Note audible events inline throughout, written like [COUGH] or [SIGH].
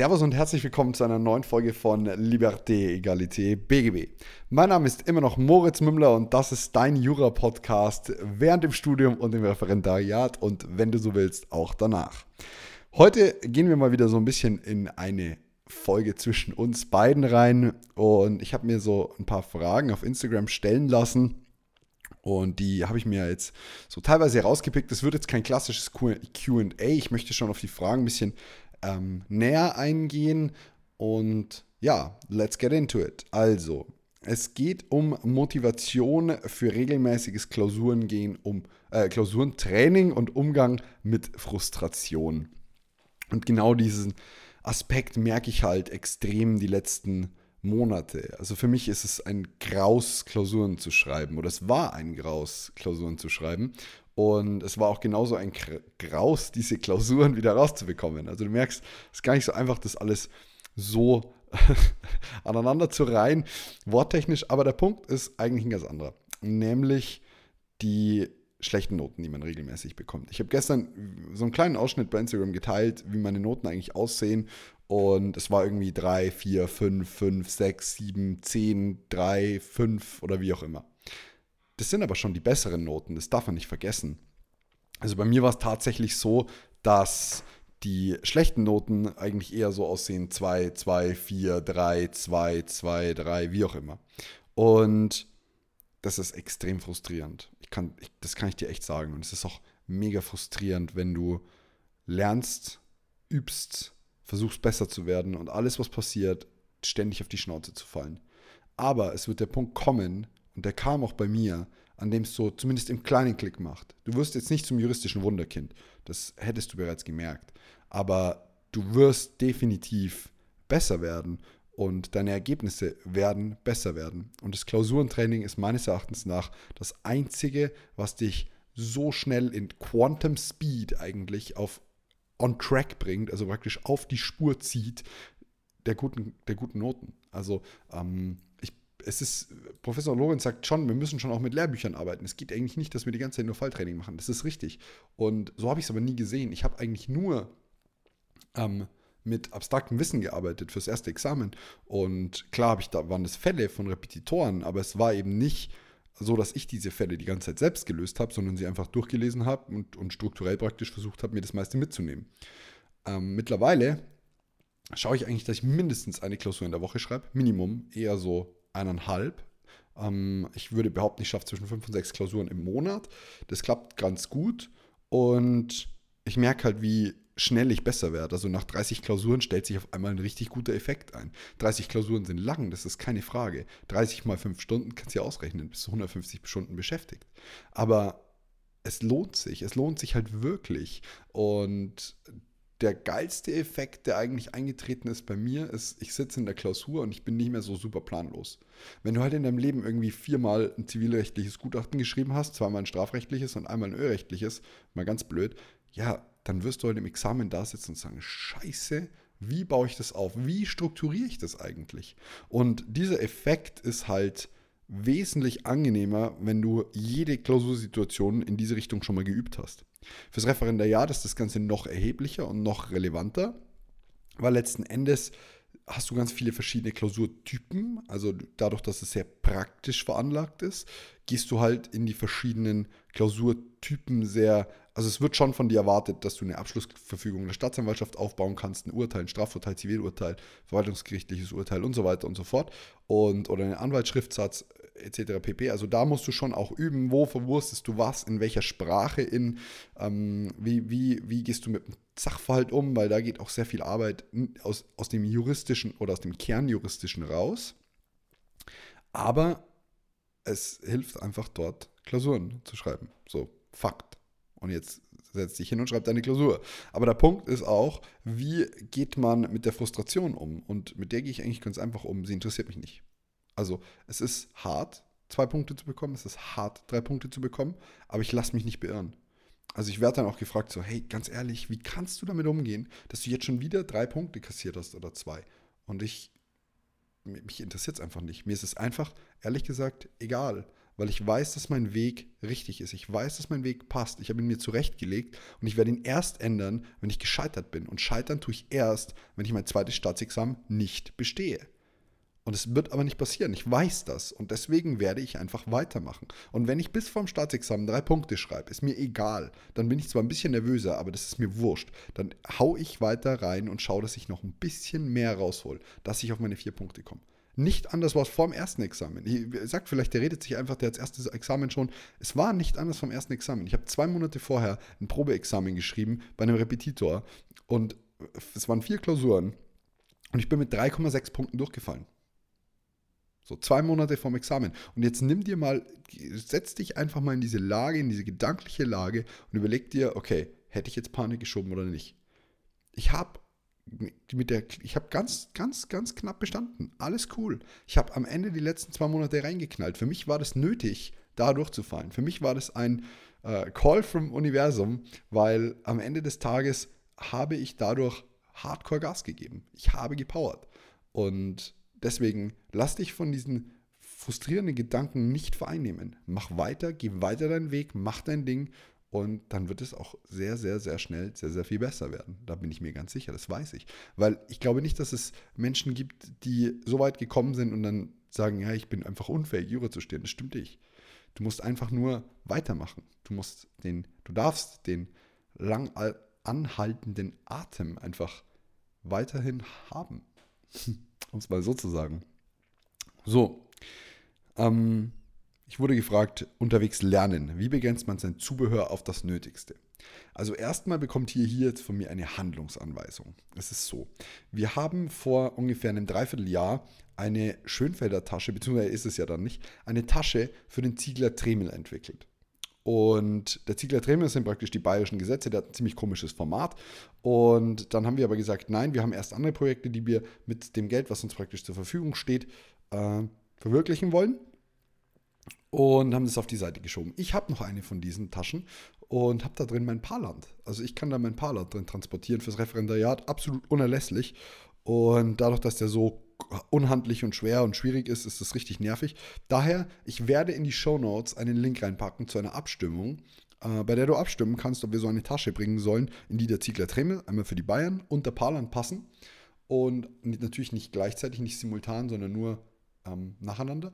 Servus und herzlich willkommen zu einer neuen Folge von Liberté, Egalité, BGB. Mein Name ist immer noch Moritz Mümmler und das ist dein Jura-Podcast während dem Studium und im Referendariat und wenn du so willst, auch danach. Heute gehen wir mal wieder so ein bisschen in eine Folge zwischen uns beiden rein und ich habe mir so ein paar Fragen auf Instagram stellen lassen. Und die habe ich mir jetzt so teilweise herausgepickt. Das wird jetzt kein klassisches QA. Ich möchte schon auf die Fragen ein bisschen ähm, näher eingehen. Und ja, let's get into it. Also, es geht um Motivation für regelmäßiges Klausurengehen, um äh, Klausurentraining und Umgang mit Frustration. Und genau diesen Aspekt merke ich halt extrem die letzten Monate. Also für mich ist es ein Graus, Klausuren zu schreiben. Oder es war ein Graus, Klausuren zu schreiben. Und es war auch genauso ein Graus, diese Klausuren wieder rauszubekommen. Also du merkst, es ist gar nicht so einfach, das alles so [LAUGHS] aneinander zu reihen, worttechnisch. Aber der Punkt ist eigentlich ein ganz anderer. Nämlich die schlechten Noten, die man regelmäßig bekommt. Ich habe gestern so einen kleinen Ausschnitt bei Instagram geteilt, wie meine Noten eigentlich aussehen. Und es war irgendwie 3, 4, 5, 5, 6, 7, 10, 3, 5 oder wie auch immer. Das sind aber schon die besseren Noten, das darf man nicht vergessen. Also bei mir war es tatsächlich so, dass die schlechten Noten eigentlich eher so aussehen 2, 2, 4, 3, 2, 2, 3, wie auch immer. Und das ist extrem frustrierend. Ich kann, ich, das kann ich dir echt sagen. Und es ist auch mega frustrierend, wenn du lernst, übst, versuchst besser zu werden und alles, was passiert, ständig auf die Schnauze zu fallen. Aber es wird der Punkt kommen, und der kam auch bei mir, an dem es so zumindest im kleinen Klick macht. Du wirst jetzt nicht zum juristischen Wunderkind, das hättest du bereits gemerkt, aber du wirst definitiv besser werden und deine Ergebnisse werden besser werden. Und das Klausurentraining ist meines Erachtens nach das Einzige, was dich so schnell in Quantum Speed eigentlich auf on track bringt, also praktisch auf die Spur zieht der guten, der guten Noten. Also ähm, es ist, Professor Lorenz sagt schon, wir müssen schon auch mit Lehrbüchern arbeiten. Es geht eigentlich nicht, dass wir die ganze Zeit nur Falltraining machen. Das ist richtig. Und so habe ich es aber nie gesehen. Ich habe eigentlich nur ähm, mit abstraktem Wissen gearbeitet fürs erste Examen. Und klar habe ich da waren das Fälle von Repetitoren, aber es war eben nicht so, dass ich diese Fälle die ganze Zeit selbst gelöst habe, sondern sie einfach durchgelesen habe und, und strukturell praktisch versucht habe, mir das meiste mitzunehmen. Ähm, mittlerweile schaue ich eigentlich, dass ich mindestens eine Klausur in der Woche schreibe. Minimum, eher so eineinhalb. Ähm, ich würde behaupten, ich schaffe zwischen fünf und sechs Klausuren im Monat. Das klappt ganz gut und ich merke halt, wie schnell ich besser werde. Also nach 30 Klausuren stellt sich auf einmal ein richtig guter Effekt ein. 30 Klausuren sind lang, das ist keine Frage. 30 mal 5 Stunden kannst du ja ausrechnen, bis zu 150 Stunden beschäftigt. Aber es lohnt sich, es lohnt sich halt wirklich. Und der geilste Effekt, der eigentlich eingetreten ist bei mir, ist, ich sitze in der Klausur und ich bin nicht mehr so super planlos. Wenn du halt in deinem Leben irgendwie viermal ein zivilrechtliches Gutachten geschrieben hast, zweimal ein strafrechtliches und einmal ein ölrechtliches, mal ganz blöd, ja, dann wirst du halt im Examen da sitzen und sagen, scheiße, wie baue ich das auf? Wie strukturiere ich das eigentlich? Und dieser Effekt ist halt wesentlich angenehmer, wenn du jede Klausursituation in diese Richtung schon mal geübt hast. Fürs Referendariat ist das Ganze noch erheblicher und noch relevanter, weil letzten Endes hast du ganz viele verschiedene Klausurtypen. Also dadurch, dass es sehr praktisch veranlagt ist, gehst du halt in die verschiedenen Klausurtypen sehr also es wird schon von dir erwartet, dass du eine Abschlussverfügung der Staatsanwaltschaft aufbauen kannst, ein Urteil, ein Strafurteil, Zivilurteil, verwaltungsgerichtliches Urteil und so weiter und so fort. Und, oder einen Anwaltsschriftsatz etc. pp. Also da musst du schon auch üben, wo verwurstest du was, in welcher Sprache, in ähm, wie, wie, wie gehst du mit dem Sachverhalt um, weil da geht auch sehr viel Arbeit aus, aus dem juristischen oder aus dem Kernjuristischen raus. Aber es hilft einfach dort, Klausuren zu schreiben. So, Fakt. Und jetzt setz dich hin und schreib deine Klausur. Aber der Punkt ist auch, wie geht man mit der Frustration um? Und mit der gehe ich eigentlich ganz einfach um. Sie interessiert mich nicht. Also es ist hart, zwei Punkte zu bekommen. Es ist hart, drei Punkte zu bekommen. Aber ich lasse mich nicht beirren. Also ich werde dann auch gefragt, so, hey, ganz ehrlich, wie kannst du damit umgehen, dass du jetzt schon wieder drei Punkte kassiert hast oder zwei? Und ich, mich interessiert es einfach nicht. Mir ist es einfach, ehrlich gesagt, egal, weil ich weiß, dass mein Weg richtig ist. Ich weiß, dass mein Weg passt. Ich habe ihn mir zurechtgelegt und ich werde ihn erst ändern, wenn ich gescheitert bin. Und scheitern tue ich erst, wenn ich mein zweites Staatsexamen nicht bestehe. Und es wird aber nicht passieren. Ich weiß das. Und deswegen werde ich einfach weitermachen. Und wenn ich bis vorm Staatsexamen drei Punkte schreibe, ist mir egal. Dann bin ich zwar ein bisschen nervöser, aber das ist mir wurscht. Dann hau ich weiter rein und schaue, dass ich noch ein bisschen mehr raushol, dass ich auf meine vier Punkte komme. Nicht anders war es vor dem ersten Examen. Ich sagt vielleicht, der redet sich einfach, der hat das erste Examen schon. Es war nicht anders vom ersten Examen. Ich habe zwei Monate vorher ein Probeexamen geschrieben bei einem Repetitor und es waren vier Klausuren und ich bin mit 3,6 Punkten durchgefallen. So zwei Monate vorm Examen. Und jetzt nimm dir mal, setz dich einfach mal in diese Lage, in diese gedankliche Lage und überleg dir, okay, hätte ich jetzt Panik geschoben oder nicht? Ich habe mit der, ich habe ganz, ganz, ganz knapp bestanden. Alles cool. Ich habe am Ende die letzten zwei Monate reingeknallt. Für mich war das nötig, da durchzufallen. Für mich war das ein äh, Call vom Universum, weil am Ende des Tages habe ich dadurch Hardcore Gas gegeben. Ich habe gepowert. Und Deswegen lass dich von diesen frustrierenden Gedanken nicht vereinnehmen. Mach weiter, geh weiter deinen Weg, mach dein Ding und dann wird es auch sehr, sehr, sehr schnell sehr, sehr viel besser werden. Da bin ich mir ganz sicher, das weiß ich. Weil ich glaube nicht, dass es Menschen gibt, die so weit gekommen sind und dann sagen, ja, ich bin einfach unfähig, Jura zu stehen. Das stimmt nicht. Du musst einfach nur weitermachen. Du musst den, du darfst den lang anhaltenden Atem einfach weiterhin haben. Um es mal so zu sagen. So, ähm, ich wurde gefragt, unterwegs lernen. Wie begrenzt man sein Zubehör auf das Nötigste? Also erstmal bekommt ihr hier jetzt von mir eine Handlungsanweisung. Es ist so, wir haben vor ungefähr einem Dreivierteljahr eine Schönfelder Tasche, beziehungsweise ist es ja dann nicht, eine Tasche für den Ziegler Tremel entwickelt. Und der Ziegler Tremel sind praktisch die bayerischen Gesetze, der hat ein ziemlich komisches Format. Und dann haben wir aber gesagt, nein, wir haben erst andere Projekte, die wir mit dem Geld, was uns praktisch zur Verfügung steht, äh, verwirklichen wollen. Und haben das auf die Seite geschoben. Ich habe noch eine von diesen Taschen und habe da drin mein Paarland. Also ich kann da mein Paarland drin transportieren fürs Referendariat, absolut unerlässlich. Und dadurch, dass der so unhandlich und schwer und schwierig ist, ist das richtig nervig. Daher, ich werde in die Show Notes einen Link reinpacken zu einer Abstimmung, äh, bei der du abstimmen kannst, ob wir so eine Tasche bringen sollen, in die der Ziegler Tremel, einmal für die Bayern und der Paarland passen. Und natürlich nicht gleichzeitig, nicht simultan, sondern nur ähm, nacheinander.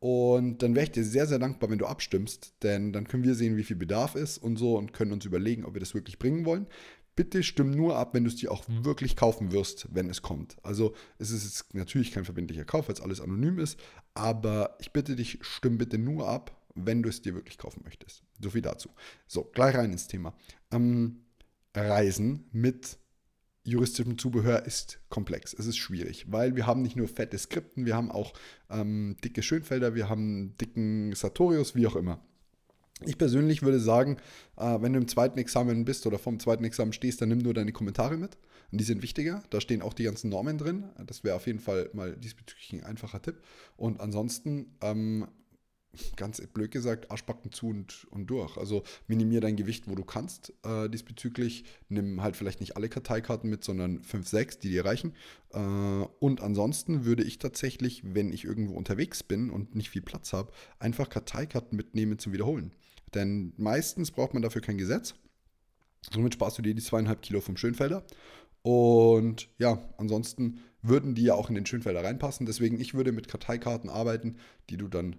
Und dann wäre ich dir sehr, sehr dankbar, wenn du abstimmst, denn dann können wir sehen, wie viel Bedarf ist und so und können uns überlegen, ob wir das wirklich bringen wollen bitte stimm nur ab, wenn du es dir auch mhm. wirklich kaufen wirst, wenn es kommt. Also es ist jetzt natürlich kein verbindlicher Kauf, weil es alles anonym ist, aber ich bitte dich, stimm bitte nur ab, wenn du es dir wirklich kaufen möchtest. So viel dazu. So, gleich rein ins Thema. Ähm, Reisen mit juristischem Zubehör ist komplex. Es ist schwierig, weil wir haben nicht nur fette Skripten, wir haben auch ähm, dicke Schönfelder, wir haben dicken Sartorius, wie auch immer. Ich persönlich würde sagen, äh, wenn du im zweiten Examen bist oder vom zweiten Examen stehst, dann nimm nur deine Kommentare mit. Und die sind wichtiger. Da stehen auch die ganzen Normen drin. Das wäre auf jeden Fall mal diesbezüglich ein einfacher Tipp. Und ansonsten, ähm, ganz blöd gesagt, Arschbacken zu und, und durch. Also minimier dein Gewicht, wo du kannst äh, diesbezüglich. Nimm halt vielleicht nicht alle Karteikarten mit, sondern 5, 6, die dir reichen. Äh, und ansonsten würde ich tatsächlich, wenn ich irgendwo unterwegs bin und nicht viel Platz habe, einfach Karteikarten mitnehmen zum Wiederholen. Denn meistens braucht man dafür kein Gesetz. Somit sparst du dir die zweieinhalb Kilo vom Schönfelder. Und ja, ansonsten würden die ja auch in den Schönfelder reinpassen. Deswegen, ich würde mit Karteikarten arbeiten, die du dann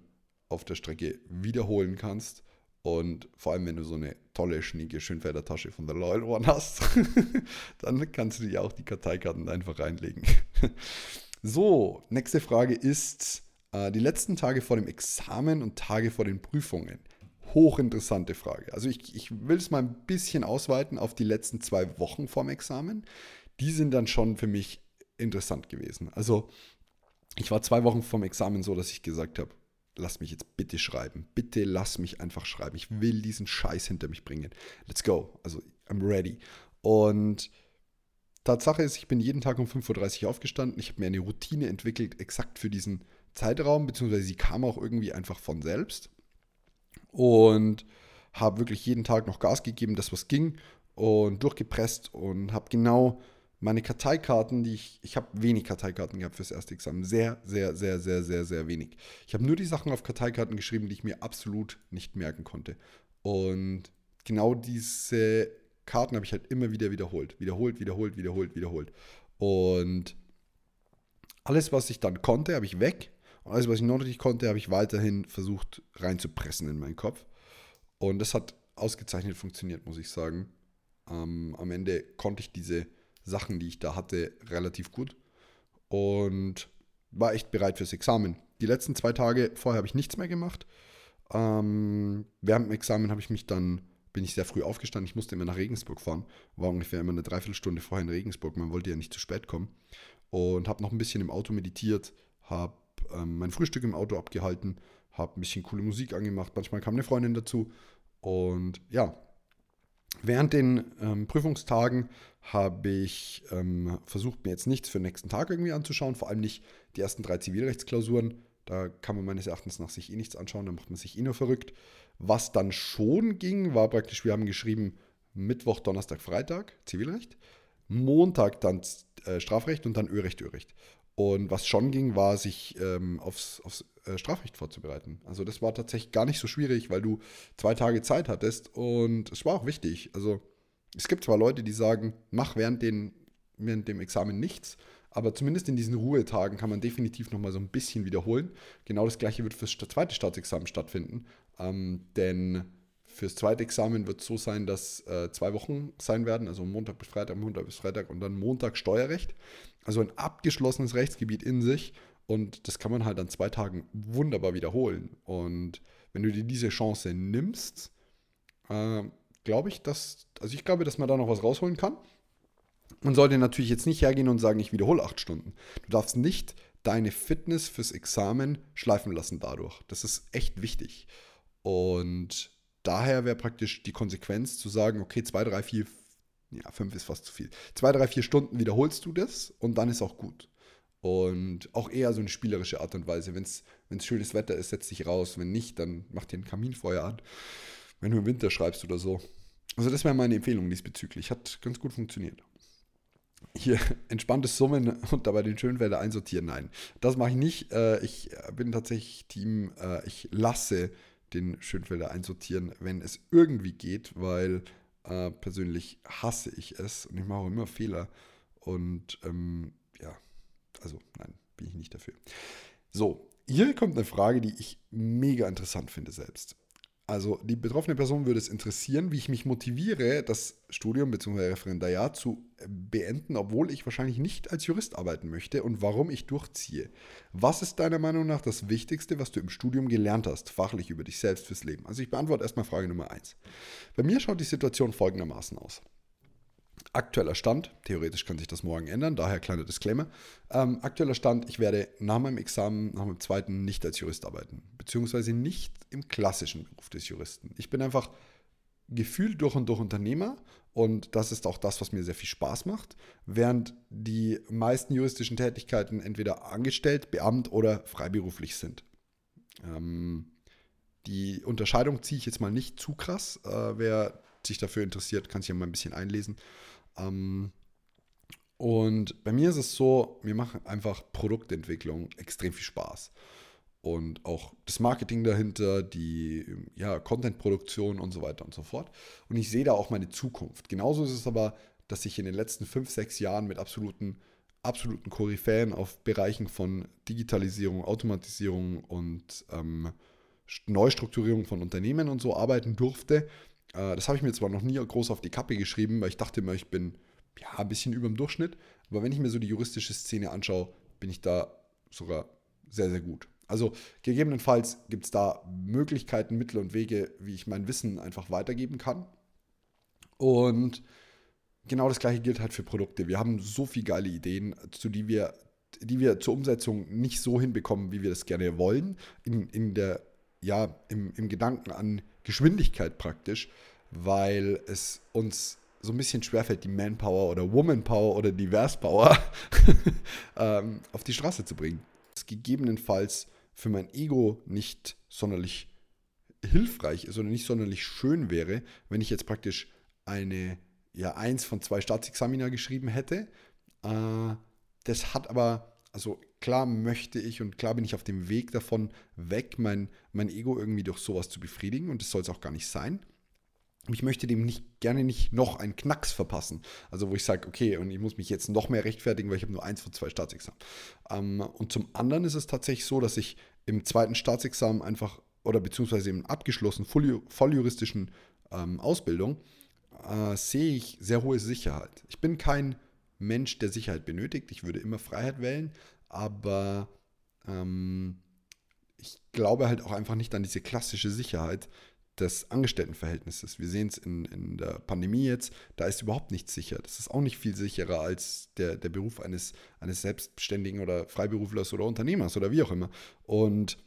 auf der Strecke wiederholen kannst. Und vor allem, wenn du so eine tolle, schnieke Schönfelder Tasche von der Loyal One hast, [LAUGHS] dann kannst du dir auch die Karteikarten einfach reinlegen. [LAUGHS] so, nächste Frage ist äh, die letzten Tage vor dem Examen und Tage vor den Prüfungen hochinteressante Frage. Also ich, ich will es mal ein bisschen ausweiten auf die letzten zwei Wochen vorm Examen. Die sind dann schon für mich interessant gewesen. Also ich war zwei Wochen vorm Examen so, dass ich gesagt habe, lass mich jetzt bitte schreiben. Bitte lass mich einfach schreiben. Ich will diesen Scheiß hinter mich bringen. Let's go. Also I'm ready. Und Tatsache ist, ich bin jeden Tag um 5.30 Uhr aufgestanden. Ich habe mir eine Routine entwickelt, exakt für diesen Zeitraum, beziehungsweise sie kam auch irgendwie einfach von selbst. Und habe wirklich jeden Tag noch Gas gegeben, das was ging und durchgepresst und habe genau meine Karteikarten, die ich, ich habe wenig Karteikarten gehabt fürs erste Examen. Sehr, sehr, sehr, sehr, sehr, sehr wenig. Ich habe nur die Sachen auf Karteikarten geschrieben, die ich mir absolut nicht merken konnte. Und genau diese Karten habe ich halt immer wieder wiederholt. Wiederholt, wiederholt, wiederholt, wiederholt. Und alles, was ich dann konnte, habe ich weg. Alles, was ich noch nicht konnte, habe ich weiterhin versucht reinzupressen in meinen Kopf. Und das hat ausgezeichnet funktioniert, muss ich sagen. Ähm, am Ende konnte ich diese Sachen, die ich da hatte, relativ gut und war echt bereit fürs Examen. Die letzten zwei Tage vorher habe ich nichts mehr gemacht. Ähm, während dem Examen habe ich mich dann, bin ich sehr früh aufgestanden. Ich musste immer nach Regensburg fahren. War ungefähr immer eine Dreiviertelstunde vorher in Regensburg. Man wollte ja nicht zu spät kommen. Und habe noch ein bisschen im Auto meditiert, habe ähm, mein Frühstück im Auto abgehalten, habe ein bisschen coole Musik angemacht. Manchmal kam eine Freundin dazu. Und ja, Während den ähm, Prüfungstagen habe ich ähm, versucht, mir jetzt nichts für den nächsten Tag irgendwie anzuschauen, vor allem nicht die ersten drei Zivilrechtsklausuren. Da kann man meines Erachtens nach sich eh nichts anschauen, da macht man sich eh nur verrückt. Was dann schon ging, war praktisch, wir haben geschrieben Mittwoch, Donnerstag, Freitag, Zivilrecht, Montag dann äh, Strafrecht und dann Örecht, Örecht. Und was schon ging, war, sich ähm, aufs, aufs äh, Strafrecht vorzubereiten. Also das war tatsächlich gar nicht so schwierig, weil du zwei Tage Zeit hattest und es war auch wichtig. Also es gibt zwar Leute, die sagen, mach während, den, während dem Examen nichts, aber zumindest in diesen Ruhetagen kann man definitiv nochmal so ein bisschen wiederholen. Genau das gleiche wird fürs zweite Staatsexamen stattfinden, ähm, denn fürs zweite Examen wird es so sein, dass äh, zwei Wochen sein werden, also Montag bis Freitag, Montag bis Freitag und dann Montag Steuerrecht. Also ein abgeschlossenes Rechtsgebiet in sich und das kann man halt an zwei Tagen wunderbar wiederholen. Und wenn du dir diese Chance nimmst, äh, glaube ich, dass, also ich glaube, dass man da noch was rausholen kann. Man sollte natürlich jetzt nicht hergehen und sagen, ich wiederhole acht Stunden. Du darfst nicht deine Fitness fürs Examen schleifen lassen dadurch. Das ist echt wichtig. Und daher wäre praktisch die Konsequenz zu sagen, okay, zwei, drei, vier, ja, fünf ist fast zu viel. Zwei, drei, vier Stunden wiederholst du das und dann ist auch gut. Und auch eher so eine spielerische Art und Weise. Wenn es schönes Wetter ist, setz dich raus. Wenn nicht, dann mach dir ein Kaminfeuer an. Wenn du im Winter schreibst oder so. Also das wäre meine Empfehlung diesbezüglich. Hat ganz gut funktioniert. Hier [LAUGHS] entspanntes Summen und dabei den Schönfelder einsortieren. Nein, das mache ich nicht. Äh, ich bin tatsächlich Team, äh, ich lasse den Schönfelder einsortieren, wenn es irgendwie geht, weil äh, persönlich hasse ich es und ich mache auch immer Fehler. Und ähm, ja, also nein, bin ich nicht dafür. So, hier kommt eine Frage, die ich mega interessant finde selbst. Also die betroffene Person würde es interessieren, wie ich mich motiviere, das Studium bzw. Referendariat zu beenden, obwohl ich wahrscheinlich nicht als Jurist arbeiten möchte und warum ich durchziehe. Was ist deiner Meinung nach das Wichtigste, was du im Studium gelernt hast, fachlich über dich selbst fürs Leben? Also ich beantworte erstmal Frage Nummer 1. Bei mir schaut die Situation folgendermaßen aus aktueller Stand, theoretisch kann sich das morgen ändern, daher kleiner Disclaimer. Ähm, aktueller Stand, ich werde nach meinem Examen, nach meinem zweiten, nicht als Jurist arbeiten, beziehungsweise nicht im klassischen Beruf des Juristen. Ich bin einfach gefühlt durch und durch Unternehmer und das ist auch das, was mir sehr viel Spaß macht, während die meisten juristischen Tätigkeiten entweder angestellt, beamt oder freiberuflich sind. Ähm, die Unterscheidung ziehe ich jetzt mal nicht zu krass. Äh, wer sich dafür interessiert, kann sich ja mal ein bisschen einlesen. Ähm, und bei mir ist es so, mir macht einfach Produktentwicklung extrem viel Spaß. Und auch das Marketing dahinter, die ja, Content-Produktion und so weiter und so fort. Und ich sehe da auch meine Zukunft. Genauso ist es aber, dass ich in den letzten fünf, sechs Jahren mit absoluten, absoluten Koryphäen auf Bereichen von Digitalisierung, Automatisierung und ähm, Neustrukturierung von Unternehmen und so arbeiten durfte, äh, das habe ich mir zwar noch nie groß auf die Kappe geschrieben, weil ich dachte immer, ich bin ja ein bisschen über dem Durchschnitt. Aber wenn ich mir so die juristische Szene anschaue, bin ich da sogar sehr, sehr gut. Also gegebenenfalls gibt es da Möglichkeiten, Mittel und Wege, wie ich mein Wissen einfach weitergeben kann. Und genau das gleiche gilt halt für Produkte. Wir haben so viele geile Ideen, zu die wir, die wir zur Umsetzung nicht so hinbekommen, wie wir das gerne wollen. In, in der, ja, im, im Gedanken an Geschwindigkeit praktisch, weil es uns so ein bisschen schwerfällt, die Manpower oder Womanpower oder Diverse-Power [LAUGHS] ähm, auf die Straße zu bringen. Das gegebenenfalls für mein Ego nicht sonderlich hilfreich ist oder nicht sonderlich schön wäre, wenn ich jetzt praktisch eine, ja, eins von zwei Staatsexamina geschrieben hätte. Äh, das hat aber, also klar möchte ich und klar bin ich auf dem Weg davon weg, mein, mein Ego irgendwie durch sowas zu befriedigen und das soll es auch gar nicht sein. Ich möchte dem nicht gerne nicht noch einen Knacks verpassen. Also wo ich sage, okay, und ich muss mich jetzt noch mehr rechtfertigen, weil ich habe nur eins von zwei Staatsexamen. Ähm, und zum anderen ist es tatsächlich so, dass ich im zweiten Staatsexamen einfach oder beziehungsweise im abgeschlossenen volljuristischen ähm, Ausbildung äh, sehe ich sehr hohe Sicherheit. Ich bin kein Mensch, der Sicherheit benötigt. Ich würde immer Freiheit wählen, aber ähm, ich glaube halt auch einfach nicht an diese klassische Sicherheit des Angestelltenverhältnisses. Wir sehen es in, in der Pandemie jetzt, da ist überhaupt nichts sicher. Das ist auch nicht viel sicherer als der, der Beruf eines, eines Selbstständigen oder Freiberuflers oder Unternehmers oder wie auch immer. Und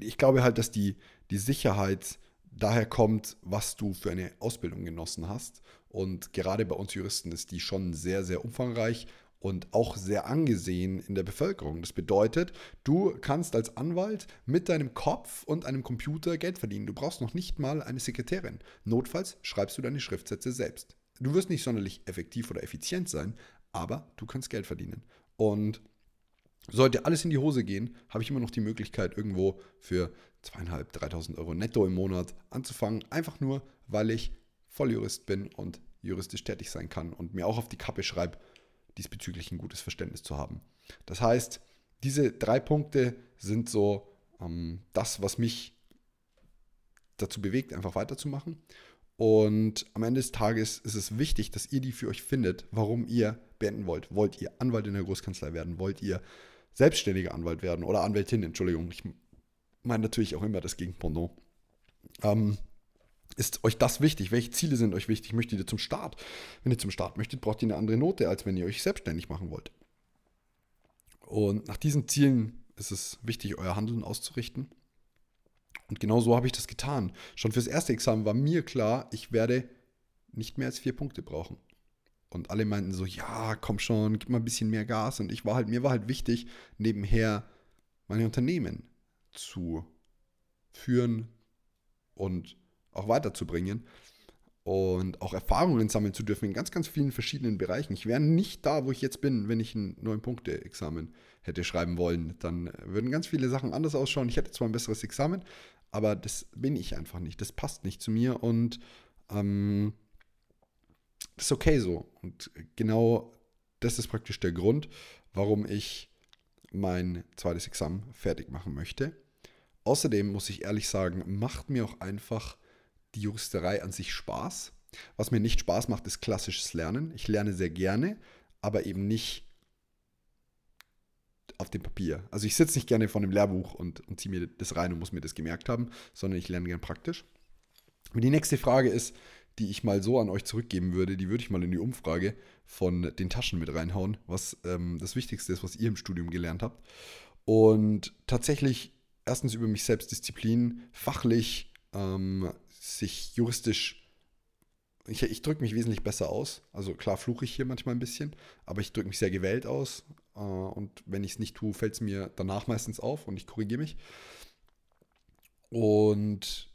ich glaube halt, dass die, die Sicherheit daher kommt, was du für eine Ausbildung genossen hast. Und gerade bei uns Juristen ist die schon sehr, sehr umfangreich und auch sehr angesehen in der Bevölkerung. Das bedeutet, du kannst als Anwalt mit deinem Kopf und einem Computer Geld verdienen. Du brauchst noch nicht mal eine Sekretärin. Notfalls schreibst du deine Schriftsätze selbst. Du wirst nicht sonderlich effektiv oder effizient sein, aber du kannst Geld verdienen. Und sollte alles in die Hose gehen, habe ich immer noch die Möglichkeit, irgendwo für zweieinhalb, 3.000 Euro netto im Monat anzufangen. Einfach nur, weil ich Volljurist bin und juristisch tätig sein kann und mir auch auf die Kappe schreibe, diesbezüglich ein gutes Verständnis zu haben. Das heißt, diese drei Punkte sind so ähm, das, was mich dazu bewegt, einfach weiterzumachen. Und am Ende des Tages ist es wichtig, dass ihr die für euch findet, warum ihr beenden wollt. Wollt ihr Anwalt in der Großkanzlei werden? Wollt ihr selbstständiger Anwalt werden oder Anwältin? Entschuldigung, ich meine natürlich auch immer das Gegenpendant. Ähm, ist euch das wichtig? Welche Ziele sind euch wichtig? Möchtet ihr zum Start? Wenn ihr zum Start möchtet, braucht ihr eine andere Note, als wenn ihr euch selbstständig machen wollt. Und nach diesen Zielen ist es wichtig, euer Handeln auszurichten. Und genau so habe ich das getan. Schon fürs erste Examen war mir klar, ich werde nicht mehr als vier Punkte brauchen. Und alle meinten so, ja, komm schon, gib mal ein bisschen mehr Gas. Und ich war halt, mir war halt wichtig, nebenher meine Unternehmen zu führen und auch weiterzubringen und auch Erfahrungen sammeln zu dürfen in ganz, ganz vielen verschiedenen Bereichen. Ich wäre nicht da, wo ich jetzt bin, wenn ich ein neun Punkte Examen hätte schreiben wollen. Dann würden ganz viele Sachen anders ausschauen. Ich hätte zwar ein besseres Examen, aber das bin ich einfach nicht. Das passt nicht zu mir und ähm, das ist okay so. Und genau das ist praktisch der Grund, warum ich mein zweites Examen fertig machen möchte. Außerdem muss ich ehrlich sagen, macht mir auch einfach die Juristerei an sich Spaß. Was mir nicht Spaß macht, ist klassisches Lernen. Ich lerne sehr gerne, aber eben nicht auf dem Papier. Also ich sitze nicht gerne vor einem Lehrbuch und, und ziehe mir das rein und muss mir das gemerkt haben, sondern ich lerne gerne praktisch. Und die nächste Frage ist, die ich mal so an euch zurückgeben würde, die würde ich mal in die Umfrage von den Taschen mit reinhauen, was ähm, das Wichtigste ist, was ihr im Studium gelernt habt. Und tatsächlich erstens über mich selbst Disziplin, fachlich ähm, sich juristisch ich, ich drücke mich wesentlich besser aus. Also klar fluche ich hier manchmal ein bisschen, aber ich drücke mich sehr gewählt aus. Äh, und wenn ich es nicht tue, fällt es mir danach meistens auf und ich korrigiere mich. Und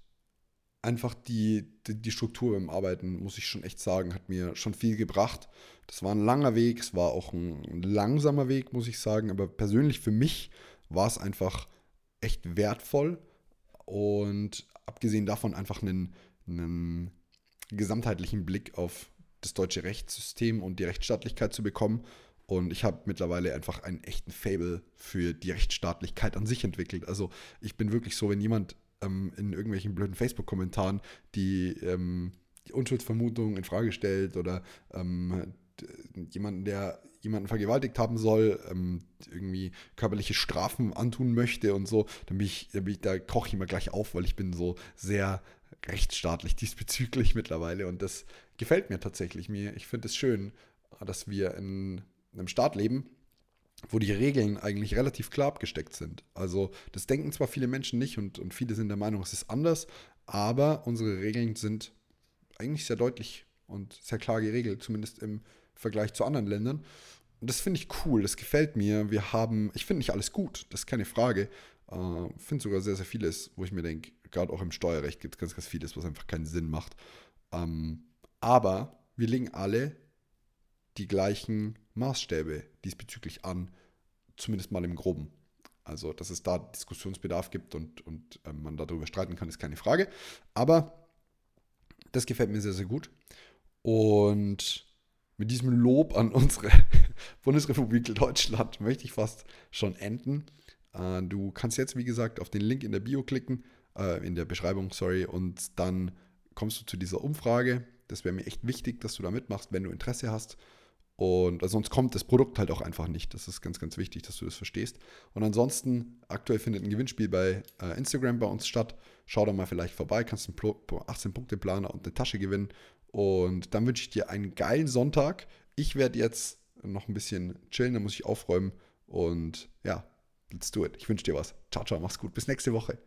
einfach die, die, die, Struktur beim Arbeiten, muss ich schon echt sagen, hat mir schon viel gebracht. Das war ein langer Weg, es war auch ein langsamer Weg, muss ich sagen, aber persönlich für mich war es einfach echt wertvoll und abgesehen davon einfach einen, einen gesamtheitlichen Blick auf das deutsche Rechtssystem und die Rechtsstaatlichkeit zu bekommen. Und ich habe mittlerweile einfach einen echten Fable für die Rechtsstaatlichkeit an sich entwickelt. Also ich bin wirklich so, wenn jemand ähm, in irgendwelchen blöden Facebook-Kommentaren die, ähm, die Unschuldsvermutung in Frage stellt oder ähm, jemanden, der jemanden vergewaltigt haben soll, ähm, irgendwie körperliche Strafen antun möchte und so, dann bin ich, dann bin ich da koche ich immer gleich auf, weil ich bin so sehr rechtsstaatlich diesbezüglich mittlerweile und das gefällt mir tatsächlich. Mir, ich finde es schön, dass wir in einem Staat leben, wo die Regeln eigentlich relativ klar abgesteckt sind. Also das denken zwar viele Menschen nicht und, und viele sind der Meinung, es ist anders, aber unsere Regeln sind eigentlich sehr deutlich und sehr klar geregelt, zumindest im Vergleich zu anderen Ländern. Und das finde ich cool, das gefällt mir. Wir haben, ich finde nicht alles gut, das ist keine Frage, Äh, Finde sogar sehr, sehr vieles, wo ich mir denke, gerade auch im Steuerrecht gibt es ganz, ganz vieles, was einfach keinen Sinn macht. Ähm, aber wir legen alle die gleichen Maßstäbe diesbezüglich an, zumindest mal im Groben. Also, dass es da Diskussionsbedarf gibt und, und äh, man darüber streiten kann, ist keine Frage. Aber das gefällt mir sehr, sehr gut. Und mit diesem Lob an unsere [LAUGHS] Bundesrepublik Deutschland möchte ich fast schon enden. Äh, du kannst jetzt, wie gesagt, auf den Link in der Bio klicken, äh, in der Beschreibung, sorry, und dann kommst du zu dieser Umfrage. Das wäre mir echt wichtig, dass du da mitmachst, wenn du Interesse hast. Und also sonst kommt das Produkt halt auch einfach nicht. Das ist ganz, ganz wichtig, dass du das verstehst. Und ansonsten, aktuell findet ein Gewinnspiel bei äh, Instagram bei uns statt. Schau da mal vielleicht vorbei, kannst einen 18-Punkte-Planer und eine Tasche gewinnen. Und dann wünsche ich dir einen geilen Sonntag. Ich werde jetzt noch ein bisschen chillen, dann muss ich aufräumen. Und ja, let's do it. Ich wünsche dir was. Ciao, ciao, mach's gut. Bis nächste Woche.